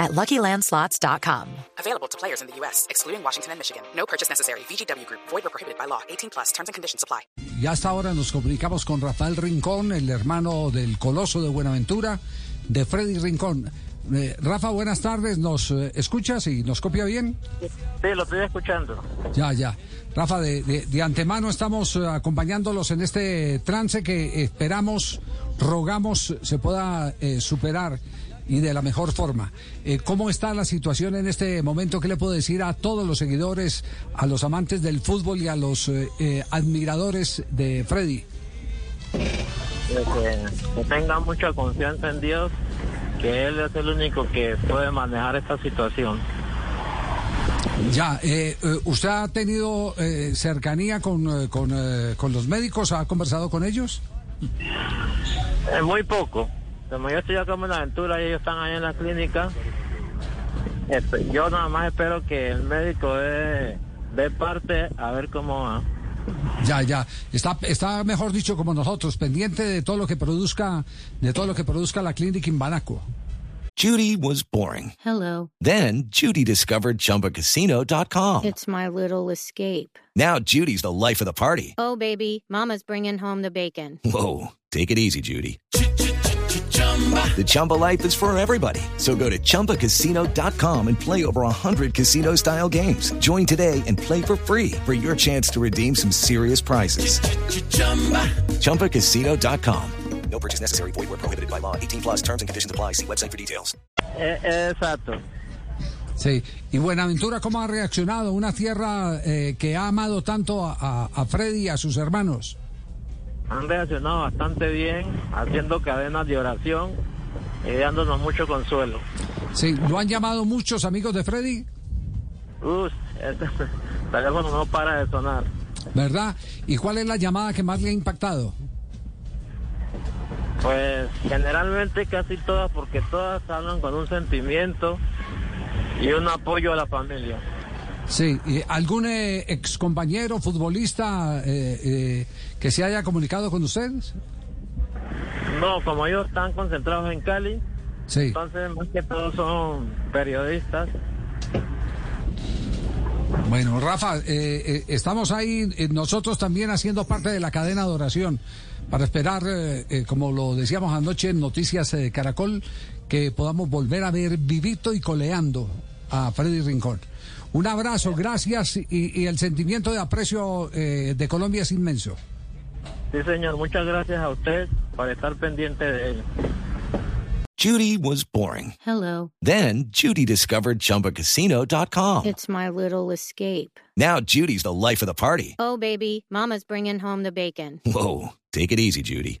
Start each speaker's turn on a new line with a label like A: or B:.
A: at LuckyLandSlots.com.
B: Available to players in the U.S., excluding Washington and Michigan. No purchase necessary. VGW Group. Void or prohibited by law. 18 plus. Terms and conditions apply.
C: Y hasta ahora nos comunicamos con Rafael Rincón, el hermano del Coloso de Buenaventura, de Freddy Rincón. Eh, Rafa, buenas tardes. ¿Nos eh, escuchas y nos copia bien?
D: Sí, lo estoy escuchando.
C: Ya, ya. Rafa, de, de- de antemano estamos eh, acompañándolos en este trance que esperamos, rogamos, se pueda eh, superar y de la mejor forma. ¿Cómo está la situación en este momento? ¿Qué le puedo decir a todos los seguidores, a los amantes del fútbol y a los admiradores de Freddy?
D: Que, que tengan mucha confianza en Dios, que Él es el único que puede manejar esta situación.
C: Ya, eh, eh, ¿usted ha tenido eh, cercanía con, eh, con, eh, con los médicos? ¿Ha conversado con ellos?
D: Muy poco. Como yo estoy acá en Buenaventura y ellos están ahí en la clínica, yo nada más espero que el médico dé, dé parte a ver cómo va.
C: Ya, ya. Está, está, mejor dicho, como nosotros, pendiente de todo lo que produzca, de todo lo que produzca la clínica en Banaco.
E: Judy was boring.
F: Hello.
E: Then Judy discovered ChumbaCasino.com.
F: It's my little escape.
E: Now Judy's the life of the party.
F: Oh, baby, Mama's bringing home the bacon.
E: Whoa, take it easy, Judy. The Chumba life is for everybody. So go to ChumbaCasino.com and play over 100 casino-style games. Join today and play for free for your chance to redeem some serious prizes. ChumbaCasino.com. No purchase necessary. Void where prohibited by law. 18 plus terms and conditions apply. See website for details.
D: Eh, eh, exacto.
C: Sí. Y Buenaventura, ¿cómo ha reaccionado? Una tierra eh, que ha amado tanto a, a, a Freddy y a sus hermanos.
D: Han reaccionado bastante bien, haciendo cadenas de oración y dándonos mucho consuelo.
C: Sí, lo han llamado muchos amigos de Freddy,
D: Uf, este teléfono no para de sonar.
C: ¿verdad? ¿Y cuál es la llamada que más le ha impactado?
D: Pues generalmente casi todas, porque todas hablan con un sentimiento y un apoyo a la familia.
C: Sí, ¿y ¿algún eh, excompañero futbolista eh, eh, que se haya comunicado con ustedes?
D: No, como ellos están concentrados en Cali,
C: Sí.
D: entonces más que todos son periodistas.
C: Bueno, Rafa, eh, estamos ahí nosotros también haciendo parte de la cadena de oración para esperar, como lo decíamos anoche en Noticias de Caracol, que podamos volver a ver vivito y coleando a Freddy Rincón. Un abrazo, gracias y, y el sentimiento de aprecio eh, de Colombia es inmenso.
D: Sí, señor, muchas gracias a usted por estar pendiente de él.
E: Judy was boring.
F: Hello.
E: Then Judy discovered ChumbaCasino.com.
F: It's my little escape.
E: Now Judy's the life of the party.
F: Oh, baby, Mama's bringing home the bacon.
E: Whoa, take it easy, Judy.